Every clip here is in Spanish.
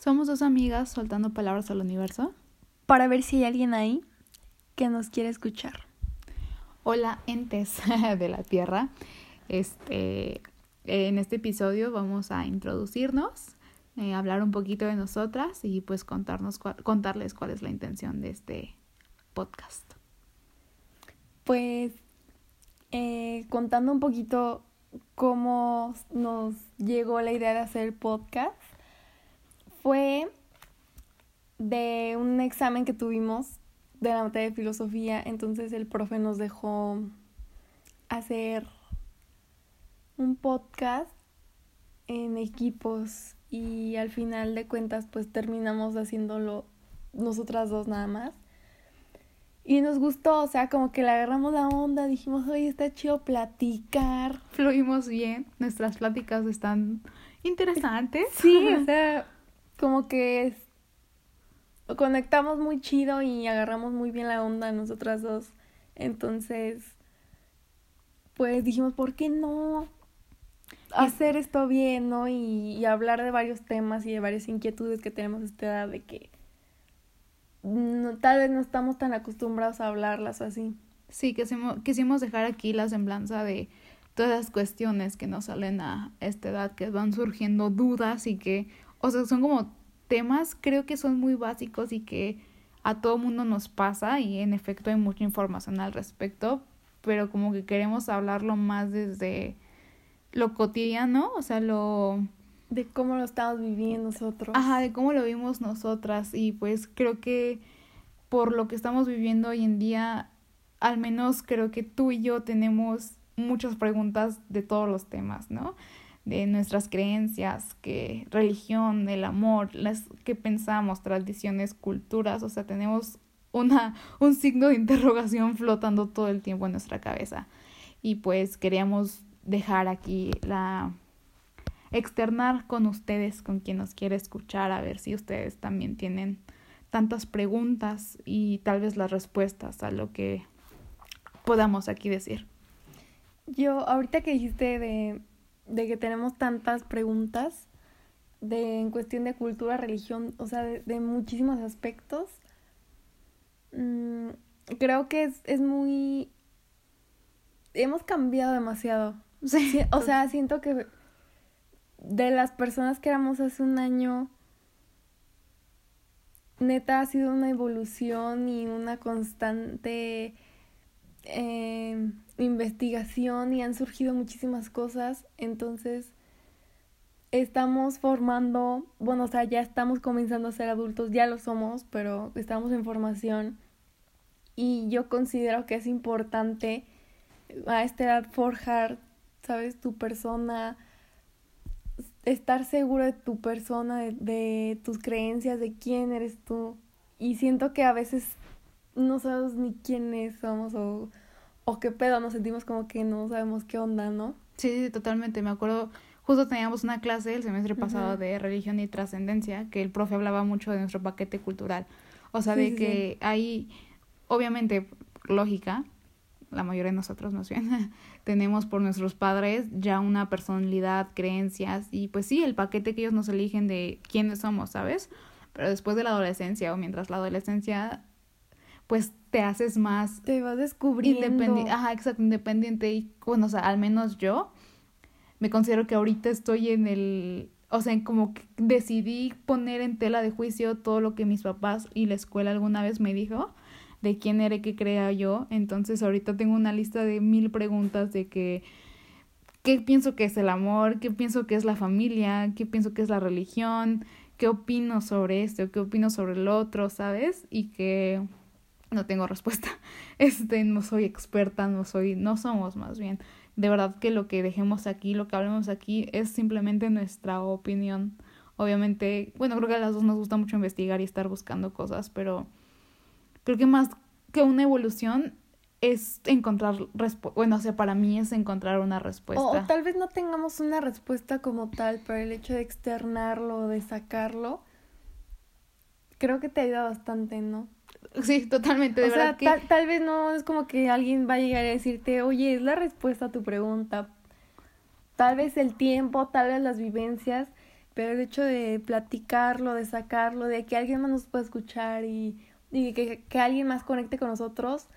Somos dos amigas soltando palabras al universo. Para ver si hay alguien ahí que nos quiere escuchar. Hola, entes de la Tierra. Este, en este episodio vamos a introducirnos, eh, hablar un poquito de nosotras y pues contarnos contarles cuál es la intención de este podcast. Pues eh, contando un poquito cómo nos llegó la idea de hacer podcast fue de un examen que tuvimos de la materia de filosofía, entonces el profe nos dejó hacer un podcast en equipos y al final de cuentas pues terminamos haciéndolo nosotras dos nada más. Y nos gustó, o sea, como que le agarramos la onda, dijimos, oye, está chido platicar. Fluimos bien, nuestras pláticas están interesantes. Sí, o sea, como que conectamos muy chido y agarramos muy bien la onda nosotras dos. Entonces, pues dijimos, ¿por qué no hacer esto bien, no? Y, hablar de varios temas y de varias inquietudes que tenemos a esta edad de que no, tal vez no estamos tan acostumbrados a hablarlas así. Sí, que quisimos dejar aquí la semblanza de todas las cuestiones que nos salen a esta edad, que van surgiendo dudas y que o sea, son como temas, creo que son muy básicos y que a todo mundo nos pasa y en efecto hay mucha información al respecto, pero como que queremos hablarlo más desde lo cotidiano, o sea, lo... De cómo lo estamos viviendo nosotros. Ajá, de cómo lo vimos nosotras y pues creo que por lo que estamos viviendo hoy en día, al menos creo que tú y yo tenemos muchas preguntas de todos los temas, ¿no? De nuestras creencias, que religión, el amor, las que pensamos, tradiciones, culturas, o sea, tenemos una un signo de interrogación flotando todo el tiempo en nuestra cabeza. Y pues queríamos dejar aquí la externar con ustedes, con quien nos quiere escuchar, a ver si ustedes también tienen tantas preguntas y tal vez las respuestas a lo que podamos aquí decir. Yo, ahorita que dijiste de de que tenemos tantas preguntas de en cuestión de cultura, religión, o sea, de, muchísimos aspectos. Mm, creo que es, es muy... Hemos cambiado demasiado. Sí, o sea, siento que de las personas que éramos hace un año, neta ha sido una evolución y una constante eh, investigación y han surgido muchísimas cosas. Entonces, estamos formando, bueno, o sea, ya estamos comenzando a ser adultos, ya lo somos, pero estamos en formación. Y yo considero que es importante a esta edad forjar, ¿sabes? Tu persona, estar seguro de tu persona, de tus creencias, de quién eres tú. Y siento que a veces no sabemos ni quiénes somos o, o qué pedo, nos sentimos como que no sabemos qué onda, ¿no? Sí, sí, totalmente. Me acuerdo, justo teníamos una clase el semestre pasado de religión y trascendencia, que el profe hablaba mucho de nuestro paquete cultural. O sea, de que hay, obviamente, lógica, la mayoría de nosotros más bien, tenemos por nuestros padres ya una personalidad, creencias y pues sí, el paquete que ellos nos eligen de quiénes somos, ¿sabes? Pero después de la adolescencia o mientras la adolescencia pues te haces más... Te vas descubriendo. Independiente, ajá, exacto, independiente. Y bueno, o sea, al menos yo me considero que ahorita estoy en el... O sea, como que decidí poner en tela de juicio todo lo que mis papás y la escuela alguna vez me dijo de quién era que crea yo. Entonces ahorita tengo una lista de mil preguntas de que qué pienso que es el amor, qué pienso que es la familia, qué pienso que es la religión, qué opino sobre esto, qué opino sobre el otro, ¿sabes? Y que no tengo respuesta. Este, no soy experta, no soy, no somos más bien. De verdad que lo que dejemos aquí, lo que hablemos aquí es simplemente nuestra opinión. Obviamente, bueno, creo que a las dos nos gusta mucho investigar y estar buscando cosas, pero creo que más que una evolución es encontrar bueno, o sea, para mí es encontrar una respuesta. O, tal vez no tengamos una respuesta como tal, pero el hecho de externarlo, de sacarlo, creo que te ayuda bastante, ¿no? Sí, totalmente. De o verdad sea, tal, vez no es como que alguien va a llegar a decirte, oye, es la respuesta a tu pregunta. Tal vez el tiempo, tal vez las vivencias pero el hecho de platicarlo, de sacarlo, de que alguien más nos pueda escuchar y, y que, que alguien más conecte con nosotros,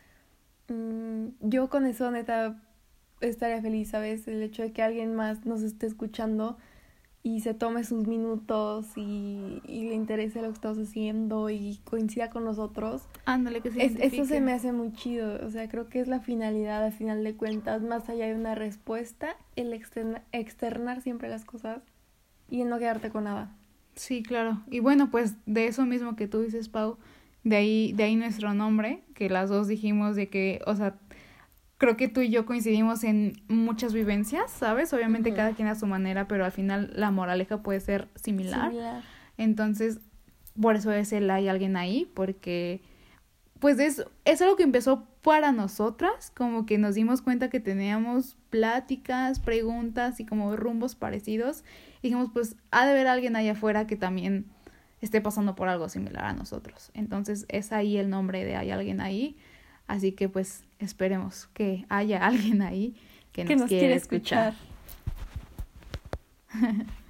mm, yo con eso neta estaría feliz, ¿sabes? El hecho de que alguien más nos esté escuchando y se tome sus minutos y, y le interese lo que estamos haciendo y coincida con nosotros. Ándale, que es, Eso se me hace muy chido. O sea, creo que es la finalidad, al final de cuentas, más allá de una respuesta, el externar siempre las cosas y no quedarte con nada. Sí, claro. Y bueno, pues de eso mismo que tú dices, Pau, de ahí, de ahí nuestro nombre, que las dos dijimos de que, o sea, creo que tú y yo coincidimos en muchas vivencias, ¿sabes? Obviamente cada quien a su manera, pero al final la moraleja puede ser similar. Entonces, por eso es el hay alguien ahí, porque pues es, es algo que empezó para nosotras, como que nos dimos cuenta que teníamos pláticas, preguntas y como rumbos parecidos. Y dijimos, pues ha de haber alguien ahí afuera que también esté pasando por algo similar a nosotros. Entonces es ahí el nombre de hay alguien ahí. Así que pues esperemos que haya alguien ahí que nos, quiera escuchar.